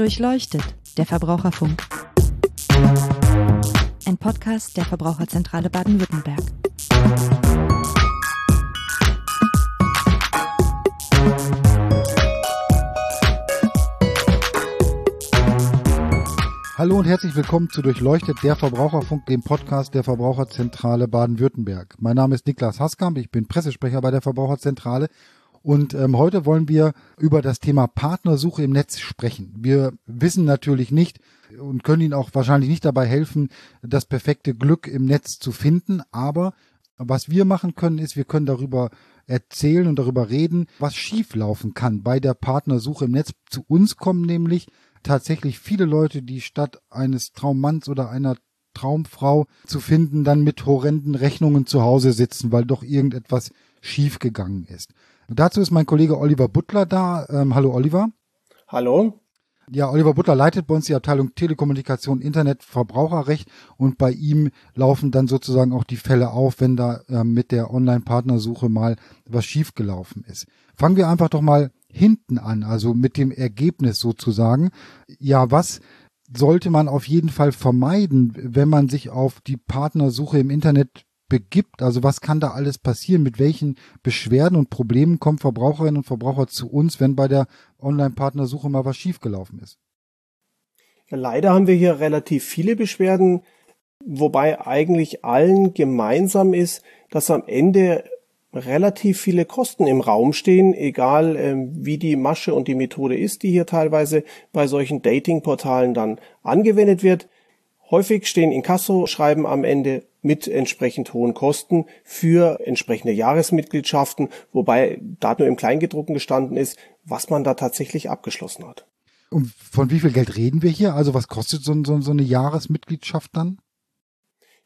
Durchleuchtet, der Verbraucherfunk. Ein Podcast der Verbraucherzentrale Baden-Württemberg. Hallo und herzlich willkommen zu Durchleuchtet, der Verbraucherfunk, dem Podcast der Verbraucherzentrale Baden-Württemberg. Mein Name ist Niklas Haskamp, ich bin Pressesprecher bei der Verbraucherzentrale und ähm, heute wollen wir über das Thema Partnersuche im Netz sprechen. Wir wissen natürlich nicht und können Ihnen auch wahrscheinlich nicht dabei helfen, das perfekte Glück im Netz zu finden. Aber was wir machen können, ist, wir können darüber erzählen und darüber reden, was schieflaufen kann bei der Partnersuche im Netz. Zu uns kommen nämlich tatsächlich viele Leute, die statt eines Traummanns oder einer Traumfrau zu finden, dann mit horrenden Rechnungen zu Hause sitzen, weil doch irgendetwas schiefgegangen ist. Dazu ist mein Kollege Oliver Butler da. Ähm, hallo Oliver. Hallo. Ja, Oliver Butler leitet bei uns die Abteilung Telekommunikation, Internet, Verbraucherrecht und bei ihm laufen dann sozusagen auch die Fälle auf, wenn da äh, mit der Online-Partnersuche mal was schiefgelaufen ist. Fangen wir einfach doch mal hinten an, also mit dem Ergebnis sozusagen. Ja, was sollte man auf jeden Fall vermeiden, wenn man sich auf die Partnersuche im Internet begibt? Also was kann da alles passieren? Mit welchen Beschwerden und Problemen kommen Verbraucherinnen und Verbraucher zu uns, wenn bei der Online-Partnersuche mal was schiefgelaufen ist? Ja, leider haben wir hier relativ viele Beschwerden, wobei eigentlich allen gemeinsam ist, dass am Ende relativ viele Kosten im Raum stehen, egal äh, wie die Masche und die Methode ist, die hier teilweise bei solchen Dating-Portalen dann angewendet wird. Häufig stehen Inkasso-Schreiben am Ende mit entsprechend hohen Kosten für entsprechende Jahresmitgliedschaften, wobei da nur im Kleingedruckten gestanden ist, was man da tatsächlich abgeschlossen hat. Und von wie viel Geld reden wir hier? Also was kostet so, so, so eine Jahresmitgliedschaft dann?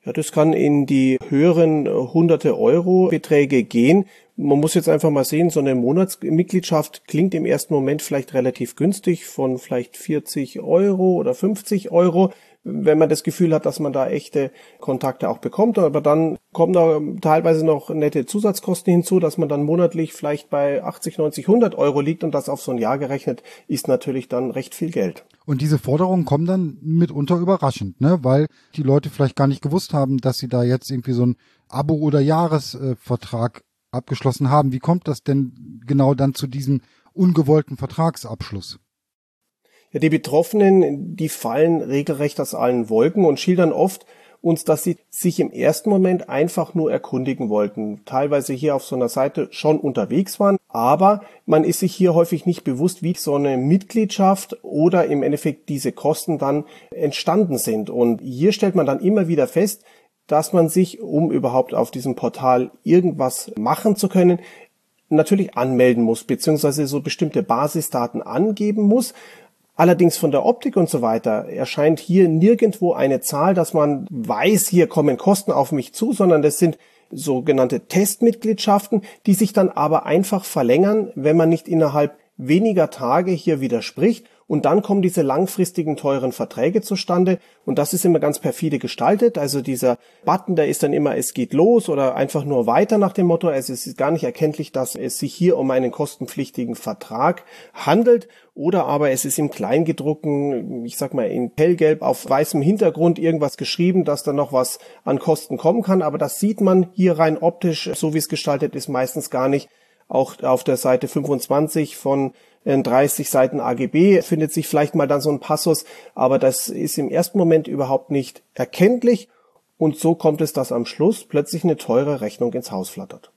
Ja, das kann in die höheren äh, hunderte Euro Beträge gehen. Man muss jetzt einfach mal sehen, so eine Monatsmitgliedschaft klingt im ersten Moment vielleicht relativ günstig von vielleicht 40 Euro oder 50 Euro wenn man das Gefühl hat, dass man da echte Kontakte auch bekommt. Aber dann kommen da teilweise noch nette Zusatzkosten hinzu, dass man dann monatlich vielleicht bei 80, 90, 100 Euro liegt und das auf so ein Jahr gerechnet ist natürlich dann recht viel Geld. Und diese Forderungen kommen dann mitunter überraschend, ne? weil die Leute vielleicht gar nicht gewusst haben, dass sie da jetzt irgendwie so ein Abo- oder Jahresvertrag abgeschlossen haben. Wie kommt das denn genau dann zu diesem ungewollten Vertragsabschluss? Ja, die Betroffenen, die fallen regelrecht aus allen Wolken und schildern oft uns, dass sie sich im ersten Moment einfach nur erkundigen wollten. Teilweise hier auf so einer Seite schon unterwegs waren, aber man ist sich hier häufig nicht bewusst, wie so eine Mitgliedschaft oder im Endeffekt diese Kosten dann entstanden sind. Und hier stellt man dann immer wieder fest, dass man sich, um überhaupt auf diesem Portal irgendwas machen zu können, natürlich anmelden muss, beziehungsweise so bestimmte Basisdaten angeben muss. Allerdings von der Optik und so weiter erscheint hier nirgendwo eine Zahl, dass man weiß, hier kommen Kosten auf mich zu, sondern das sind sogenannte Testmitgliedschaften, die sich dann aber einfach verlängern, wenn man nicht innerhalb weniger Tage hier widerspricht und dann kommen diese langfristigen teuren Verträge zustande und das ist immer ganz perfide gestaltet. Also dieser Button, der ist dann immer, es geht los oder einfach nur weiter nach dem Motto. Also es ist gar nicht erkenntlich, dass es sich hier um einen kostenpflichtigen Vertrag handelt oder aber es ist im Kleingedruckten, ich sag mal in hellgelb auf weißem Hintergrund irgendwas geschrieben, dass da noch was an Kosten kommen kann. Aber das sieht man hier rein optisch, so wie es gestaltet ist, meistens gar nicht. Auch auf der Seite 25 von 30 Seiten AGB findet sich vielleicht mal dann so ein Passus, aber das ist im ersten Moment überhaupt nicht erkenntlich und so kommt es, dass am Schluss plötzlich eine teure Rechnung ins Haus flattert.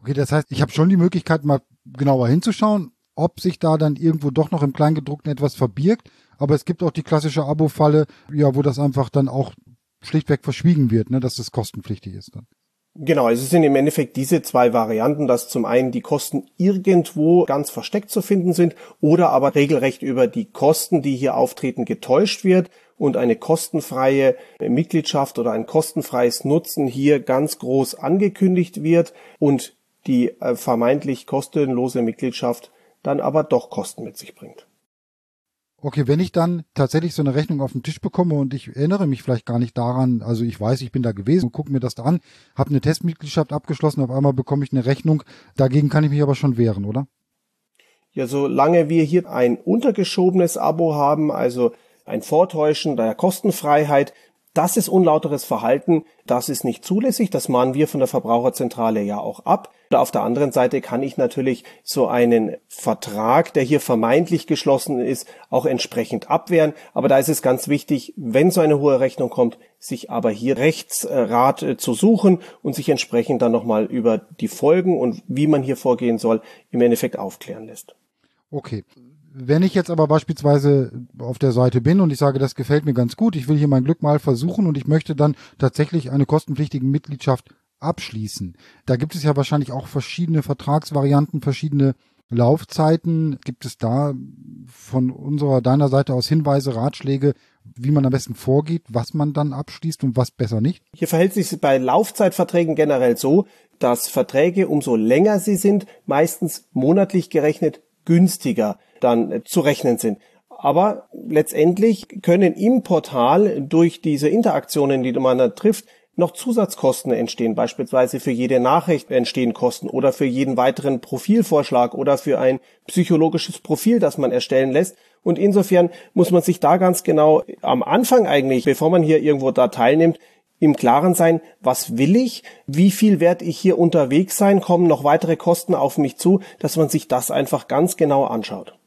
Okay, das heißt, ich habe schon die Möglichkeit, mal genauer hinzuschauen, ob sich da dann irgendwo doch noch im Kleingedruckten etwas verbirgt. Aber es gibt auch die klassische Abo-Falle, ja, wo das einfach dann auch schlichtweg verschwiegen wird, ne, dass das kostenpflichtig ist dann. Genau, also es sind im Endeffekt diese zwei Varianten, dass zum einen die Kosten irgendwo ganz versteckt zu finden sind oder aber regelrecht über die Kosten, die hier auftreten, getäuscht wird und eine kostenfreie Mitgliedschaft oder ein kostenfreies Nutzen hier ganz groß angekündigt wird und die äh, vermeintlich kostenlose Mitgliedschaft dann aber doch Kosten mit sich bringt. Okay, wenn ich dann tatsächlich so eine Rechnung auf den Tisch bekomme und ich erinnere mich vielleicht gar nicht daran, also ich weiß, ich bin da gewesen und gucke mir das da an, habe eine Testmitgliedschaft abgeschlossen, auf einmal bekomme ich eine Rechnung, dagegen kann ich mich aber schon wehren, oder? Ja, solange wir hier ein untergeschobenes Abo haben, also ein Vortäuschen der Kostenfreiheit, das ist unlauteres Verhalten, das ist nicht zulässig, das mahnen wir von der Verbraucherzentrale ja auch ab. Auf der anderen Seite kann ich natürlich so einen Vertrag, der hier vermeintlich geschlossen ist, auch entsprechend abwehren. Aber da ist es ganz wichtig, wenn so eine hohe Rechnung kommt, sich aber hier Rechtsrat äh, zu suchen und sich entsprechend dann nochmal über die Folgen und wie man hier vorgehen soll, im Endeffekt aufklären lässt. Okay. Wenn ich jetzt aber beispielsweise auf der Seite bin und ich sage, das gefällt mir ganz gut, ich will hier mein Glück mal versuchen und ich möchte dann tatsächlich eine kostenpflichtige Mitgliedschaft abschließen. Da gibt es ja wahrscheinlich auch verschiedene Vertragsvarianten, verschiedene Laufzeiten. Gibt es da von unserer, deiner Seite aus Hinweise, Ratschläge, wie man am besten vorgeht, was man dann abschließt und was besser nicht? Hier verhält sich bei Laufzeitverträgen generell so, dass Verträge, umso länger sie sind, meistens monatlich gerechnet günstiger dann äh, zu rechnen sind. Aber letztendlich können im Portal durch diese Interaktionen, die man da trifft, noch Zusatzkosten entstehen. Beispielsweise für jede Nachricht entstehen Kosten oder für jeden weiteren Profilvorschlag oder für ein psychologisches Profil, das man erstellen lässt. Und insofern muss man sich da ganz genau am Anfang eigentlich, bevor man hier irgendwo da teilnimmt, im Klaren sein, was will ich, wie viel werde ich hier unterwegs sein, kommen noch weitere Kosten auf mich zu, dass man sich das einfach ganz genau anschaut.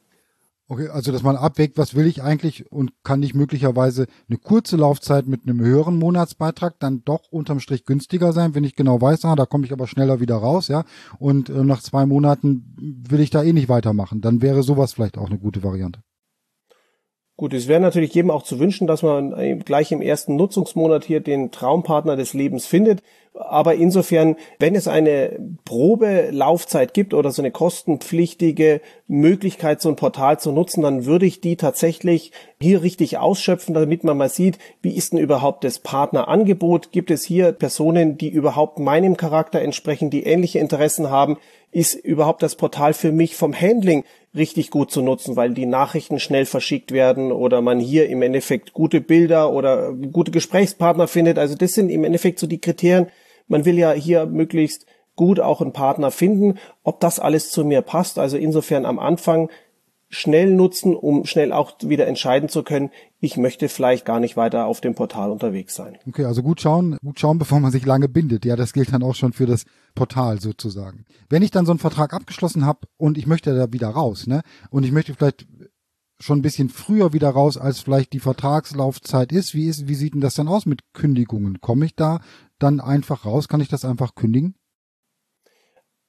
Okay, also dass man abwägt, was will ich eigentlich und kann nicht möglicherweise eine kurze Laufzeit mit einem höheren Monatsbeitrag dann doch unterm Strich günstiger sein, wenn ich genau weiß, ah, da komme ich aber schneller wieder raus, ja. Und äh, nach zwei Monaten will ich da eh nicht weitermachen. Dann wäre sowas vielleicht auch eine gute Variante. Gut, es wäre natürlich jedem auch zu wünschen, dass man gleich im ersten Nutzungsmonat hier den Traumpartner des Lebens findet. Aber insofern, wenn es eine Probelaufzeit gibt oder so eine kostenpflichtige Möglichkeit, so ein Portal zu nutzen, dann würde ich die tatsächlich hier richtig ausschöpfen, damit man mal sieht, wie ist denn überhaupt das Partnerangebot? Gibt es hier Personen, die überhaupt meinem Charakter entsprechen, die ähnliche Interessen haben? Ist überhaupt das Portal für mich vom Handling richtig gut zu nutzen, weil die Nachrichten schnell verschickt werden oder man hier im Endeffekt gute Bilder oder gute Gesprächspartner findet. Also das sind im Endeffekt so die Kriterien. Man will ja hier möglichst gut auch einen Partner finden, ob das alles zu mir passt. Also insofern am Anfang schnell nutzen, um schnell auch wieder entscheiden zu können, ich möchte vielleicht gar nicht weiter auf dem Portal unterwegs sein. Okay, also gut schauen, gut schauen, bevor man sich lange bindet. Ja, das gilt dann auch schon für das Portal sozusagen. Wenn ich dann so einen Vertrag abgeschlossen habe und ich möchte da wieder raus, ne? Und ich möchte vielleicht schon ein bisschen früher wieder raus, als vielleicht die Vertragslaufzeit ist. Wie ist, wie sieht denn das dann aus mit Kündigungen? Komme ich da dann einfach raus? Kann ich das einfach kündigen?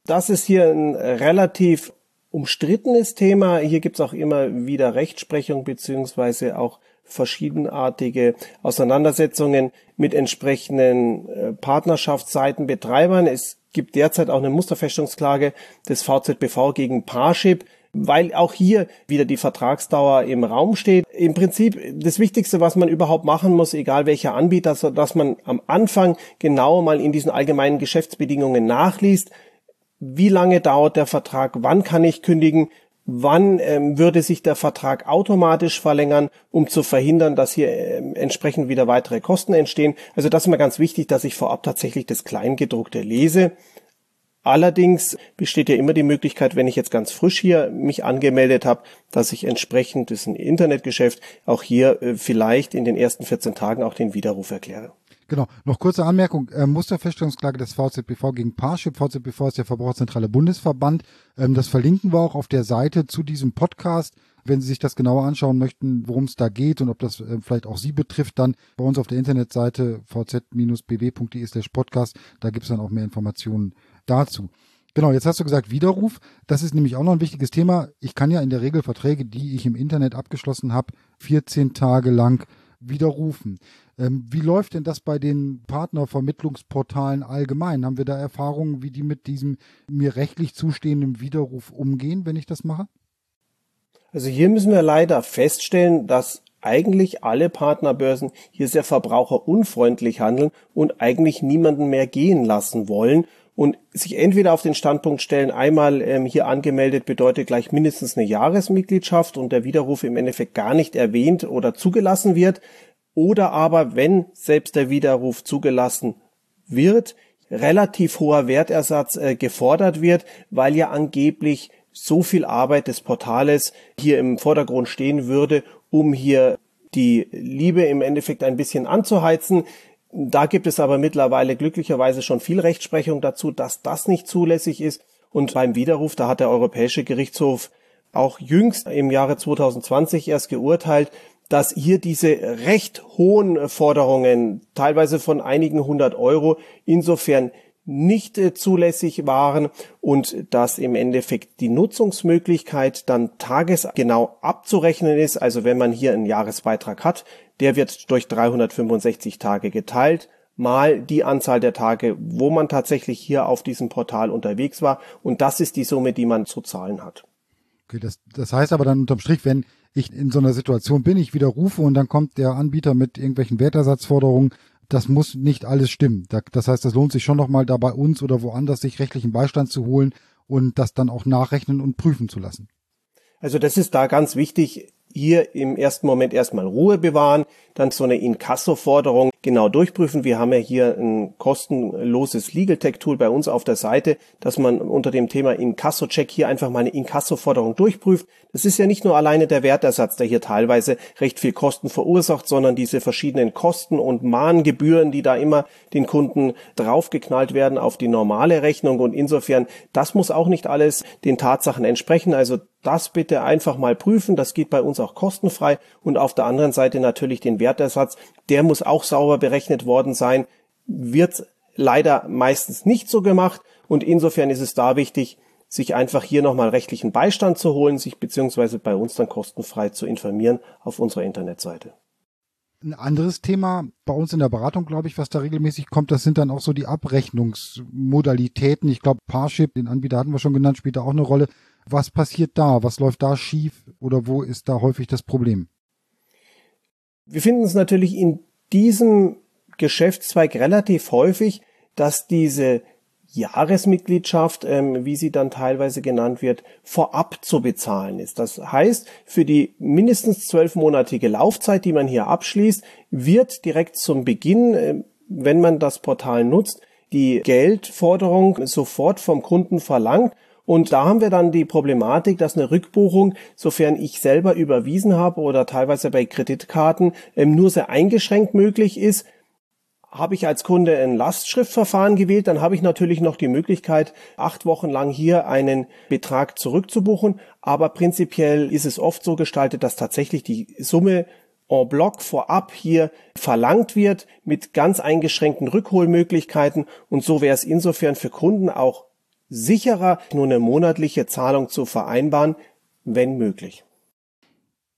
Das ist hier ein relativ umstrittenes Thema. Hier gibt's auch immer wieder Rechtsprechung beziehungsweise auch verschiedenartige Auseinandersetzungen mit entsprechenden äh, Partnerschaftsseitenbetreibern. Es gibt derzeit auch eine Musterfestungsklage des VZBV gegen Parship, weil auch hier wieder die Vertragsdauer im Raum steht. Im Prinzip das Wichtigste, was man überhaupt machen muss, egal welcher Anbieter, dass man am Anfang genau mal in diesen allgemeinen Geschäftsbedingungen nachliest, wie lange dauert der Vertrag, wann kann ich kündigen, wann ähm, würde sich der Vertrag automatisch verlängern, um zu verhindern, dass hier ähm, entsprechend wieder weitere Kosten entstehen. Also das ist mir ganz wichtig, dass ich vorab tatsächlich das Kleingedruckte lese. Allerdings besteht ja immer die Möglichkeit, wenn ich jetzt ganz frisch hier mich angemeldet habe, dass ich entsprechend, das ist ein Internetgeschäft, auch hier äh, vielleicht in den ersten 14 Tagen auch den Widerruf erkläre. Genau. Noch kurze Anmerkung. Äh, Musterfeststellungsklage des VZBV gegen Parship. VZBV ist der Verbraucherzentrale Bundesverband. Ähm, das verlinken wir auch auf der Seite zu diesem Podcast. Wenn Sie sich das genauer anschauen möchten, worum es da geht und ob das äh, vielleicht auch Sie betrifft, dann bei uns auf der Internetseite vz-bw.de slash podcast. Da gibt es dann auch mehr Informationen dazu. Genau, jetzt hast du gesagt Widerruf. Das ist nämlich auch noch ein wichtiges Thema. Ich kann ja in der Regel Verträge, die ich im Internet abgeschlossen habe, 14 Tage lang widerrufen. Ähm, wie läuft denn das bei den Partnervermittlungsportalen allgemein? Haben wir da Erfahrungen, wie die mit diesem mir rechtlich zustehenden Widerruf umgehen, wenn ich das mache? Also hier müssen wir leider feststellen, dass eigentlich alle Partnerbörsen hier sehr verbraucherunfreundlich handeln und eigentlich niemanden mehr gehen lassen wollen und sich entweder auf den Standpunkt stellen, einmal ähm, hier angemeldet bedeutet gleich mindestens eine Jahresmitgliedschaft und der Widerruf im Endeffekt gar nicht erwähnt oder zugelassen wird, oder aber, wenn selbst der Widerruf zugelassen wird, relativ hoher Wertersatz äh, gefordert wird, weil ja angeblich so viel Arbeit des Portales hier im Vordergrund stehen würde, um hier die Liebe im Endeffekt ein bisschen anzuheizen. Da gibt es aber mittlerweile glücklicherweise schon viel Rechtsprechung dazu, dass das nicht zulässig ist. Und beim Widerruf, da hat der Europäische Gerichtshof auch jüngst im Jahre 2020 erst geurteilt, dass hier diese recht hohen Forderungen, teilweise von einigen hundert Euro, insofern nicht äh, zulässig waren und dass im Endeffekt die Nutzungsmöglichkeit dann tagesgenau abzurechnen ist. Also wenn man hier einen Jahresbeitrag hat, der wird durch 365 Tage geteilt, mal die Anzahl der Tage, wo man tatsächlich hier auf diesem Portal unterwegs war. Und das ist die Summe, die man zu zahlen hat. Okay, das, das heißt aber dann unterm Strich, wenn ich in so einer Situation bin, ich widerrufe und dann kommt der Anbieter mit irgendwelchen Wertersatzforderungen, das muss nicht alles stimmen. Das heißt, das lohnt sich schon nochmal da bei uns oder woanders sich rechtlichen Beistand zu holen und das dann auch nachrechnen und prüfen zu lassen. Also das ist da ganz wichtig hier im ersten Moment erstmal Ruhe bewahren, dann so eine Inkasso-Forderung genau durchprüfen. Wir haben ja hier ein kostenloses Legal Tech Tool bei uns auf der Seite, dass man unter dem Thema Inkasso-Check hier einfach mal eine Inkasso-Forderung durchprüft. Das ist ja nicht nur alleine der Wertersatz, der hier teilweise recht viel Kosten verursacht, sondern diese verschiedenen Kosten und Mahngebühren, die da immer den Kunden draufgeknallt werden auf die normale Rechnung. Und insofern, das muss auch nicht alles den Tatsachen entsprechen. Also das bitte einfach mal prüfen. Das geht bei uns auch kostenfrei. Und auf der anderen Seite natürlich den Wertersatz. Der muss auch sauber berechnet worden sein. Wird leider meistens nicht so gemacht. Und insofern ist es da wichtig, sich einfach hier nochmal rechtlichen Beistand zu holen, sich beziehungsweise bei uns dann kostenfrei zu informieren auf unserer Internetseite. Ein anderes Thema bei uns in der Beratung, glaube ich, was da regelmäßig kommt, das sind dann auch so die Abrechnungsmodalitäten. Ich glaube, Parship, den Anbieter hatten wir schon genannt, spielt da auch eine Rolle. Was passiert da? Was läuft da schief? Oder wo ist da häufig das Problem? Wir finden es natürlich in diesem Geschäftszweig relativ häufig, dass diese Jahresmitgliedschaft, ähm, wie sie dann teilweise genannt wird, vorab zu bezahlen ist. Das heißt, für die mindestens zwölfmonatige Laufzeit, die man hier abschließt, wird direkt zum Beginn, äh, wenn man das Portal nutzt, die Geldforderung sofort vom Kunden verlangt und da haben wir dann die Problematik, dass eine Rückbuchung, sofern ich selber überwiesen habe oder teilweise bei Kreditkarten, ähm, nur sehr eingeschränkt möglich ist. Habe ich als Kunde ein Lastschriftverfahren gewählt, dann habe ich natürlich noch die Möglichkeit, acht Wochen lang hier einen Betrag zurückzubuchen. Aber prinzipiell ist es oft so gestaltet, dass tatsächlich die Summe en bloc vorab hier verlangt wird mit ganz eingeschränkten Rückholmöglichkeiten. Und so wäre es insofern für Kunden auch sicherer, nur eine monatliche Zahlung zu vereinbaren, wenn möglich.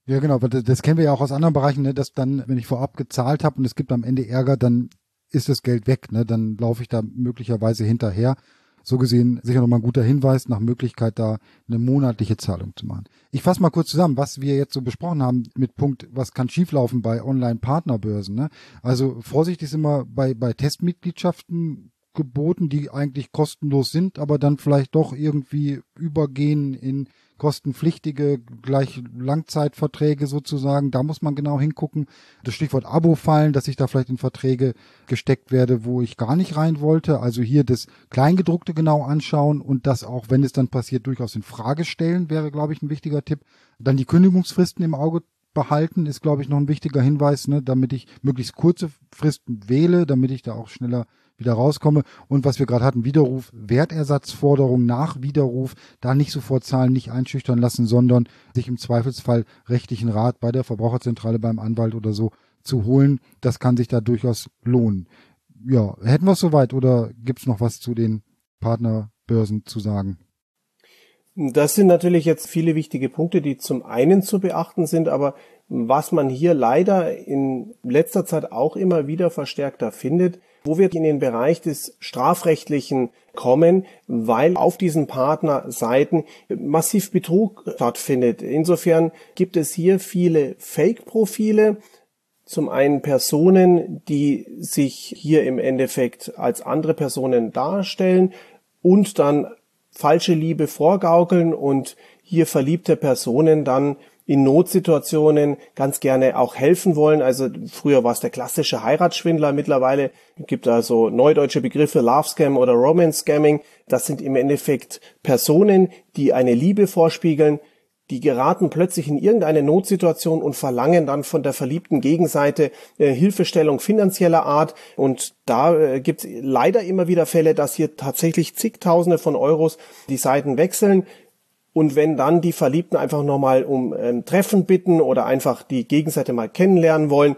Ja, genau, das, das kennen wir ja auch aus anderen Bereichen, ne, dass dann, wenn ich vorab gezahlt habe und es gibt am Ende Ärger, dann ist das Geld weg, ne? Dann laufe ich da möglicherweise hinterher. So gesehen sicher nochmal ein guter Hinweis nach Möglichkeit, da eine monatliche Zahlung zu machen. Ich fasse mal kurz zusammen, was wir jetzt so besprochen haben mit Punkt, was kann schieflaufen bei Online-Partnerbörsen. Ne? Also Vorsicht ist immer bei, bei Testmitgliedschaften geboten, die eigentlich kostenlos sind, aber dann vielleicht doch irgendwie übergehen in kostenpflichtige gleich Langzeitverträge sozusagen. Da muss man genau hingucken. Das Stichwort Abo fallen, dass ich da vielleicht in Verträge gesteckt werde, wo ich gar nicht rein wollte. Also hier das Kleingedruckte genau anschauen und das auch, wenn es dann passiert, durchaus in Frage stellen, wäre, glaube ich, ein wichtiger Tipp. Dann die Kündigungsfristen im Auge behalten, ist, glaube ich, noch ein wichtiger Hinweis, ne, damit ich möglichst kurze Fristen wähle, damit ich da auch schneller wieder rauskomme. Und was wir gerade hatten, Widerruf, Wertersatzforderung nach Widerruf, da nicht sofort zahlen, nicht einschüchtern lassen, sondern sich im Zweifelsfall rechtlichen Rat bei der Verbraucherzentrale, beim Anwalt oder so zu holen. Das kann sich da durchaus lohnen. Ja, hätten wir es soweit oder gibt's noch was zu den Partnerbörsen zu sagen? Das sind natürlich jetzt viele wichtige Punkte, die zum einen zu beachten sind, aber was man hier leider in letzter Zeit auch immer wieder verstärkter findet, wo wir in den Bereich des Strafrechtlichen kommen, weil auf diesen Partnerseiten massiv Betrug stattfindet. Insofern gibt es hier viele Fake-Profile, zum einen Personen, die sich hier im Endeffekt als andere Personen darstellen und dann falsche Liebe vorgaukeln und hier verliebte Personen dann in Notsituationen ganz gerne auch helfen wollen. Also früher war es der klassische Heiratsschwindler, mittlerweile gibt also neudeutsche Begriffe Love Scam oder Romance Scamming. Das sind im Endeffekt Personen, die eine Liebe vorspiegeln, die geraten plötzlich in irgendeine Notsituation und verlangen dann von der verliebten Gegenseite äh, Hilfestellung finanzieller Art. Und da äh, gibt es leider immer wieder Fälle, dass hier tatsächlich zigtausende von Euros die Seiten wechseln. Und wenn dann die Verliebten einfach nochmal um ähm, Treffen bitten oder einfach die Gegenseite mal kennenlernen wollen,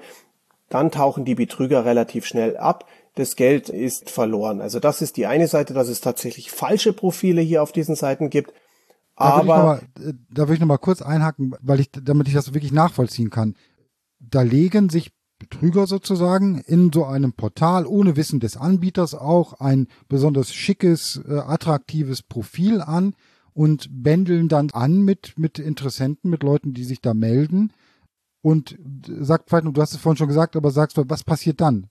dann tauchen die Betrüger relativ schnell ab. Das Geld ist verloren. Also das ist die eine Seite, dass es tatsächlich falsche Profile hier auf diesen Seiten gibt. Da will, mal, äh, da will ich noch mal kurz einhaken, weil ich, damit ich das wirklich nachvollziehen kann. Da legen sich Betrüger sozusagen in so einem Portal ohne Wissen des Anbieters auch ein besonders schickes, äh, attraktives Profil an und bändeln dann an mit, mit Interessenten, mit Leuten, die sich da melden. Und sagt vielleicht, du hast es vorhin schon gesagt, aber sagst, was passiert dann?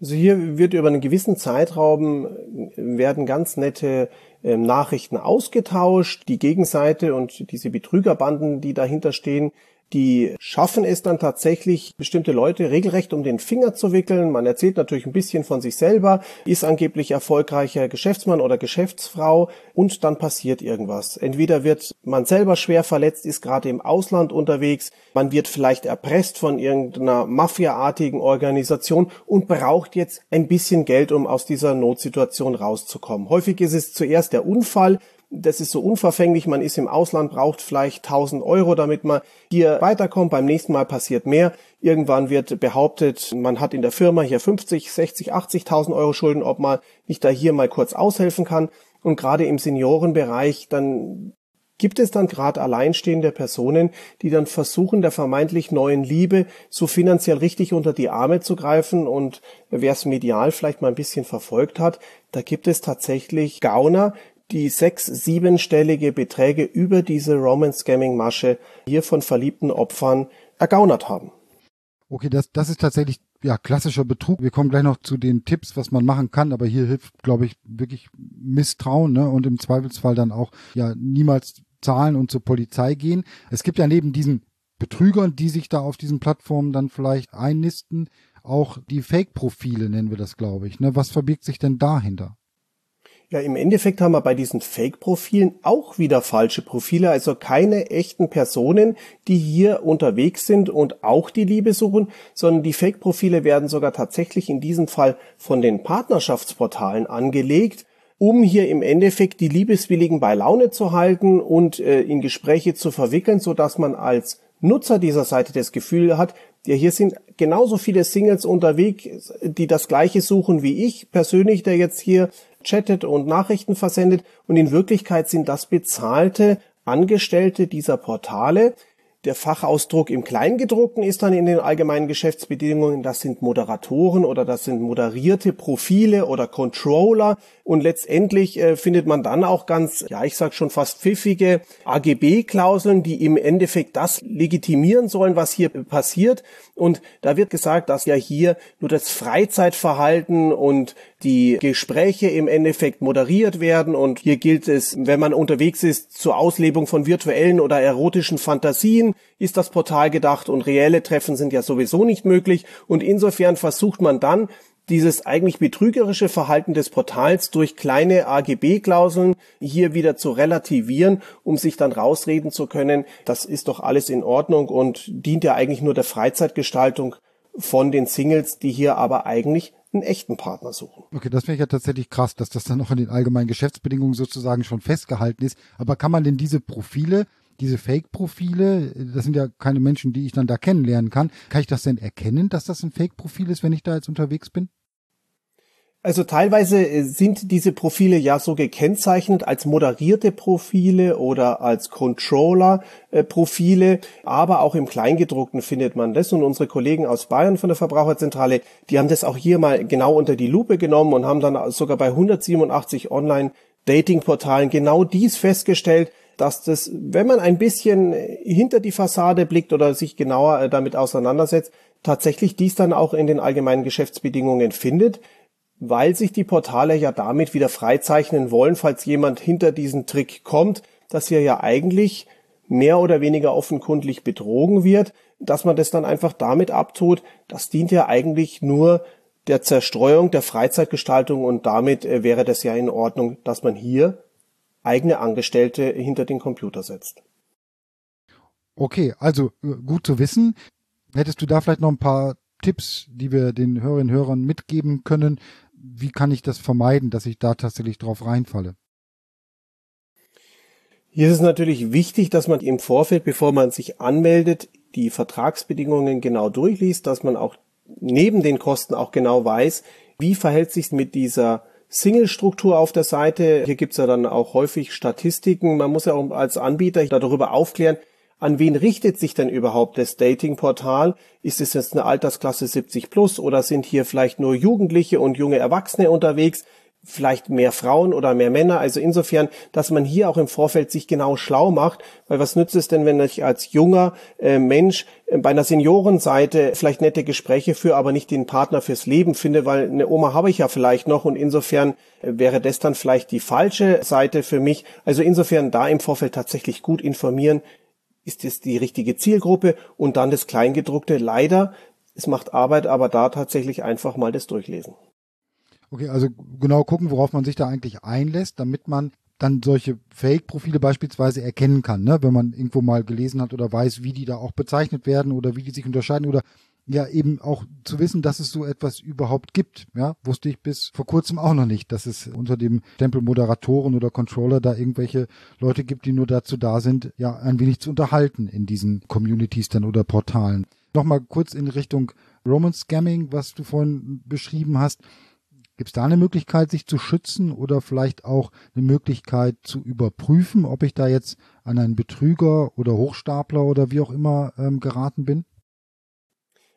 Also hier wird über einen gewissen Zeitraum äh, werden ganz nette äh, Nachrichten ausgetauscht. Die Gegenseite und diese Betrügerbanden, die dahinter stehen, die schaffen es dann tatsächlich, bestimmte Leute regelrecht um den Finger zu wickeln. Man erzählt natürlich ein bisschen von sich selber, ist angeblich erfolgreicher Geschäftsmann oder Geschäftsfrau und dann passiert irgendwas. Entweder wird man selber schwer verletzt, ist gerade im Ausland unterwegs, man wird vielleicht erpresst von irgendeiner mafiaartigen Organisation und braucht jetzt ein bisschen Geld, um aus dieser Notsituation rauszukommen. Häufig ist es zuerst der Unfall, das ist so unverfänglich, man ist im Ausland, braucht vielleicht 1000 Euro, damit man hier weiterkommt, beim nächsten Mal passiert mehr. Irgendwann wird behauptet, man hat in der Firma hier 50, 60, 80.000 Euro Schulden, ob man nicht da hier mal kurz aushelfen kann. Und gerade im Seniorenbereich, dann gibt es dann gerade alleinstehende Personen, die dann versuchen, der vermeintlich neuen Liebe so finanziell richtig unter die Arme zu greifen. Und wer es medial vielleicht mal ein bisschen verfolgt hat, da gibt es tatsächlich Gauner, die sechs-, siebenstellige Beträge über diese Roman-Scamming-Masche hier von verliebten Opfern ergaunert haben. Okay, das, das ist tatsächlich ja klassischer Betrug. Wir kommen gleich noch zu den Tipps, was man machen kann, aber hier hilft, glaube ich, wirklich Misstrauen ne? und im Zweifelsfall dann auch ja niemals zahlen und zur Polizei gehen. Es gibt ja neben diesen Betrügern, die sich da auf diesen Plattformen dann vielleicht einnisten, auch die Fake-Profile nennen wir das, glaube ich. Ne? Was verbirgt sich denn dahinter? Ja, im Endeffekt haben wir bei diesen Fake-Profilen auch wieder falsche Profile, also keine echten Personen, die hier unterwegs sind und auch die Liebe suchen, sondern die Fake-Profile werden sogar tatsächlich in diesem Fall von den Partnerschaftsportalen angelegt, um hier im Endeffekt die Liebeswilligen bei Laune zu halten und äh, in Gespräche zu verwickeln, so dass man als Nutzer dieser Seite das Gefühl hat, ja, hier sind genauso viele Singles unterwegs, die das gleiche suchen wie ich persönlich, der jetzt hier chattet und Nachrichten versendet. Und in Wirklichkeit sind das bezahlte Angestellte dieser Portale, der Fachausdruck im Kleingedruckten ist dann in den allgemeinen Geschäftsbedingungen, das sind Moderatoren oder das sind moderierte Profile oder Controller. Und letztendlich äh, findet man dann auch ganz, ja ich sag schon fast pfiffige AGB-Klauseln, die im Endeffekt das legitimieren sollen, was hier passiert. Und da wird gesagt, dass ja hier nur das Freizeitverhalten und die Gespräche im Endeffekt moderiert werden. Und hier gilt es, wenn man unterwegs ist zur Auslebung von virtuellen oder erotischen Fantasien, ist das Portal gedacht und reelle Treffen sind ja sowieso nicht möglich und insofern versucht man dann dieses eigentlich betrügerische Verhalten des Portals durch kleine AGB-Klauseln hier wieder zu relativieren, um sich dann rausreden zu können, das ist doch alles in Ordnung und dient ja eigentlich nur der Freizeitgestaltung von den Singles, die hier aber eigentlich einen echten Partner suchen. Okay, das finde ich ja tatsächlich krass, dass das dann noch in den allgemeinen Geschäftsbedingungen sozusagen schon festgehalten ist. Aber kann man denn diese Profile, diese Fake-Profile, das sind ja keine Menschen, die ich dann da kennenlernen kann, kann ich das denn erkennen, dass das ein Fake-Profil ist, wenn ich da jetzt unterwegs bin? Also teilweise äh, sind diese Profile ja so gekennzeichnet als moderierte Profile oder als Controller-Profile, aber auch im Kleingedruckten findet man das. Und unsere Kollegen aus Bayern von der Verbraucherzentrale, die haben das auch hier mal genau unter die Lupe genommen und haben dann sogar bei 187 Online-Dating-Portalen genau dies festgestellt, dass das, wenn man ein bisschen hinter die Fassade blickt oder sich genauer äh, damit auseinandersetzt, tatsächlich dies dann auch in den allgemeinen Geschäftsbedingungen findet weil sich die Portale ja damit wieder freizeichnen wollen, falls jemand hinter diesen Trick kommt, dass wir ja eigentlich mehr oder weniger offenkundlich betrogen wird, dass man das dann einfach damit abtut, das dient ja eigentlich nur der Zerstreuung, der Freizeitgestaltung und damit äh, wäre das ja in Ordnung, dass man hier eigene Angestellte hinter den Computer setzt. Okay, also äh, gut zu wissen. Hättest du da vielleicht noch ein paar Tipps, die wir den Hörerinnen und Hörern mitgeben können? Wie kann ich das vermeiden, dass ich da tatsächlich drauf reinfalle? Hier ist es natürlich wichtig, dass man im Vorfeld, bevor man sich anmeldet, die Vertragsbedingungen genau durchliest, dass man auch neben den Kosten auch genau weiß, wie verhält sich mit dieser Single-Struktur auf der Seite. Hier gibt's ja dann auch häufig Statistiken. Man muss ja auch als Anbieter darüber aufklären, an wen richtet sich denn überhaupt das Dating-Portal? Ist es jetzt eine Altersklasse 70 plus oder sind hier vielleicht nur Jugendliche und junge Erwachsene unterwegs? Vielleicht mehr Frauen oder mehr Männer. Also insofern, dass man hier auch im Vorfeld sich genau schlau macht, weil was nützt es denn, wenn ich als junger äh, Mensch äh, bei einer Seniorenseite vielleicht nette Gespräche führe, aber nicht den Partner fürs Leben finde, weil eine Oma habe ich ja vielleicht noch und insofern äh, wäre das dann vielleicht die falsche Seite für mich. Also insofern da im Vorfeld tatsächlich gut informieren, ist es die richtige Zielgruppe und dann das Kleingedruckte. Leider, es macht Arbeit, aber da tatsächlich einfach mal das durchlesen. Okay, also genau gucken, worauf man sich da eigentlich einlässt, damit man dann solche Fake-Profile beispielsweise erkennen kann, ne? wenn man irgendwo mal gelesen hat oder weiß, wie die da auch bezeichnet werden oder wie die sich unterscheiden oder ja eben auch zu wissen, dass es so etwas überhaupt gibt. Ja, wusste ich bis vor kurzem auch noch nicht, dass es unter dem Stempel Moderatoren oder Controller da irgendwelche Leute gibt, die nur dazu da sind, ja ein wenig zu unterhalten in diesen Communities dann oder Portalen. Nochmal kurz in Richtung Roman Scamming, was du vorhin beschrieben hast. Gibt es da eine Möglichkeit, sich zu schützen oder vielleicht auch eine Möglichkeit zu überprüfen, ob ich da jetzt an einen Betrüger oder Hochstapler oder wie auch immer ähm, geraten bin?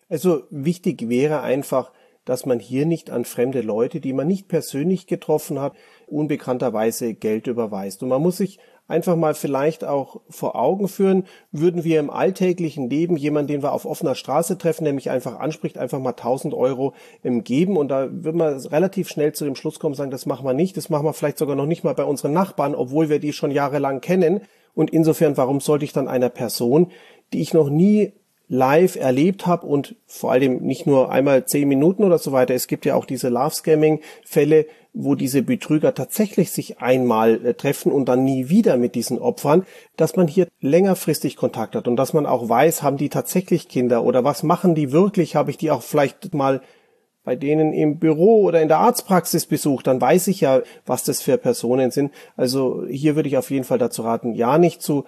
Also wichtig wäre einfach, dass man hier nicht an fremde Leute, die man nicht persönlich getroffen hat, unbekannterweise Geld überweist. Und man muss sich einfach mal vielleicht auch vor Augen führen, würden wir im alltäglichen Leben jemanden, den wir auf offener Straße treffen, mich einfach anspricht, einfach mal 1000 Euro im geben und da würden wir relativ schnell zu dem Schluss kommen, sagen, das machen wir nicht, das machen wir vielleicht sogar noch nicht mal bei unseren Nachbarn, obwohl wir die schon jahrelang kennen und insofern, warum sollte ich dann einer Person, die ich noch nie live erlebt habe und vor allem nicht nur einmal zehn Minuten oder so weiter. Es gibt ja auch diese Love-Scamming-Fälle, wo diese Betrüger tatsächlich sich einmal äh, treffen und dann nie wieder mit diesen Opfern, dass man hier längerfristig Kontakt hat und dass man auch weiß, haben die tatsächlich Kinder oder was machen die wirklich? Habe ich die auch vielleicht mal bei denen im Büro oder in der Arztpraxis besucht, dann weiß ich ja, was das für Personen sind. Also hier würde ich auf jeden Fall dazu raten, ja nicht zu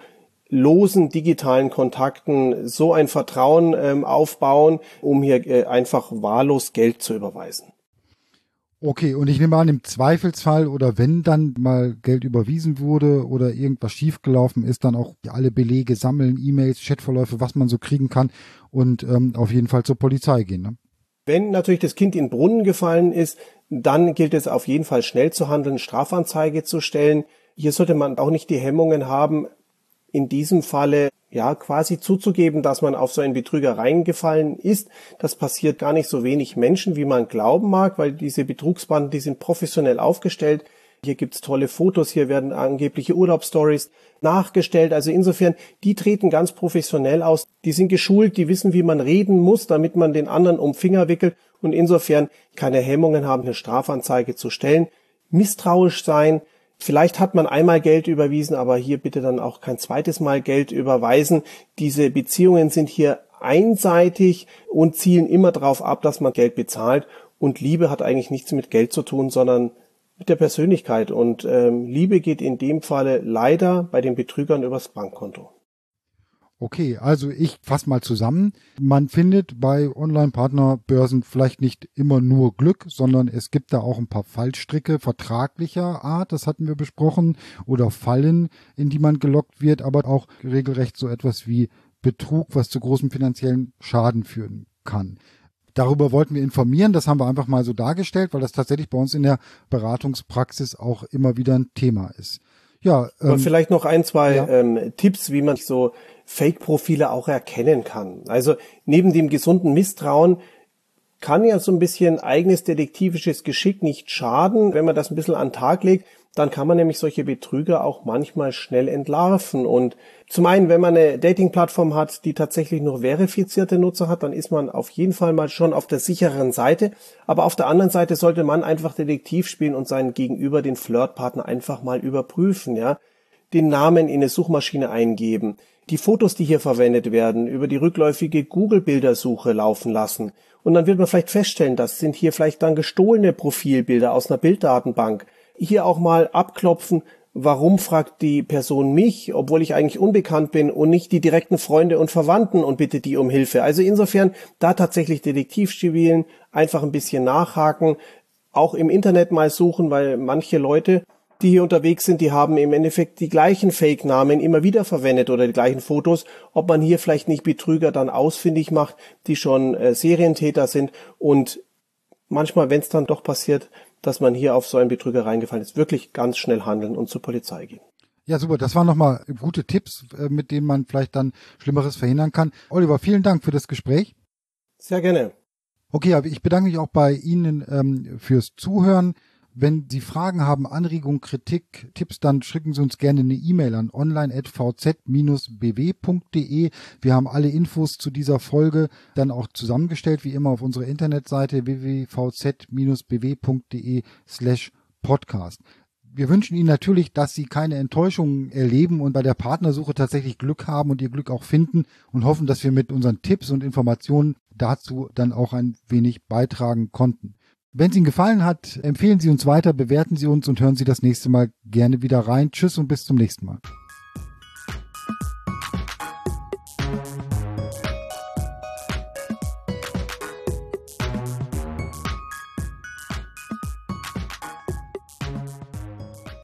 losen digitalen Kontakten so ein Vertrauen ähm, aufbauen, um hier äh, einfach wahllos Geld zu überweisen. Okay, und ich nehme an, im Zweifelsfall oder wenn dann mal Geld überwiesen wurde oder irgendwas schiefgelaufen ist, dann auch alle Belege sammeln, E-Mails, Chatverläufe, was man so kriegen kann und ähm, auf jeden Fall zur Polizei gehen. Ne? Wenn natürlich das Kind in Brunnen gefallen ist, dann gilt es auf jeden Fall schnell zu handeln, Strafanzeige zu stellen. Hier sollte man auch nicht die Hemmungen haben, in diesem Falle ja quasi zuzugeben, dass man auf so einen Betrüger reingefallen ist. Das passiert gar nicht so wenig Menschen, wie man glauben mag, weil diese Betrugsbanden, die sind professionell aufgestellt. Hier gibt's tolle Fotos, hier werden angebliche Urlaubsstories nachgestellt. Also insofern, die treten ganz professionell aus. Die sind geschult, die wissen, wie man reden muss, damit man den anderen um Finger wickelt und insofern keine Hemmungen haben, eine Strafanzeige zu stellen. Misstrauisch sein, Vielleicht hat man einmal Geld überwiesen, aber hier bitte dann auch kein zweites Mal Geld überweisen. Diese Beziehungen sind hier einseitig und zielen immer darauf ab, dass man Geld bezahlt. Und Liebe hat eigentlich nichts mit Geld zu tun, sondern mit der Persönlichkeit. Und ähm, Liebe geht in dem Falle leider bei den Betrügern übers Bankkonto. Okay, also ich fasse mal zusammen. Man findet bei Online-Partnerbörsen vielleicht nicht immer nur Glück, sondern es gibt da auch ein paar Fallstricke vertraglicher Art, das hatten wir besprochen, oder Fallen, in die man gelockt wird, aber auch regelrecht so etwas wie Betrug, was zu großem finanziellen Schaden führen kann. Darüber wollten wir informieren, das haben wir einfach mal so dargestellt, weil das tatsächlich bei uns in der Beratungspraxis auch immer wieder ein Thema ist. Ja, ähm, vielleicht noch ein, zwei ja. ähm, Tipps, wie man so Fake-Profile auch erkennen kann. Also neben dem gesunden Misstrauen kann ja so ein bisschen eigenes detektivisches Geschick nicht schaden, wenn man das ein bisschen an den Tag legt. Dann kann man nämlich solche Betrüger auch manchmal schnell entlarven. Und zum einen, wenn man eine Dating-Plattform hat, die tatsächlich nur verifizierte Nutzer hat, dann ist man auf jeden Fall mal schon auf der sicheren Seite. Aber auf der anderen Seite sollte man einfach Detektiv spielen und seinen Gegenüber, den Flirtpartner, einfach mal überprüfen, ja. Den Namen in eine Suchmaschine eingeben, die Fotos, die hier verwendet werden, über die rückläufige Google-Bildersuche laufen lassen. Und dann wird man vielleicht feststellen, das sind hier vielleicht dann gestohlene Profilbilder aus einer Bilddatenbank hier auch mal abklopfen, warum fragt die Person mich, obwohl ich eigentlich unbekannt bin und nicht die direkten Freunde und Verwandten und bitte die um Hilfe. Also insofern da tatsächlich Detektiv spielen, einfach ein bisschen nachhaken, auch im Internet mal suchen, weil manche Leute, die hier unterwegs sind, die haben im Endeffekt die gleichen Fake-Namen immer wieder verwendet oder die gleichen Fotos, ob man hier vielleicht nicht Betrüger dann ausfindig macht, die schon äh, Serientäter sind und manchmal, wenn es dann doch passiert, dass man hier auf so einen Betrüger reingefallen ist, wirklich ganz schnell handeln und zur Polizei gehen. Ja, super. Das waren nochmal gute Tipps, äh, mit denen man vielleicht dann Schlimmeres verhindern kann. Oliver, vielen Dank für das Gespräch. Sehr gerne. Okay, aber ich bedanke mich auch bei Ihnen ähm, fürs Zuhören. Wenn Sie Fragen haben, Anregungen, Kritik, Tipps, dann schicken Sie uns gerne eine E-Mail an online.vz-bw.de. Wir haben alle Infos zu dieser Folge dann auch zusammengestellt, wie immer auf unserer Internetseite www.vz-bw.de slash podcast. Wir wünschen Ihnen natürlich, dass Sie keine Enttäuschungen erleben und bei der Partnersuche tatsächlich Glück haben und Ihr Glück auch finden und hoffen, dass wir mit unseren Tipps und Informationen dazu dann auch ein wenig beitragen konnten. Wenn es Ihnen gefallen hat, empfehlen Sie uns weiter, bewerten Sie uns und hören Sie das nächste Mal gerne wieder rein. Tschüss und bis zum nächsten Mal.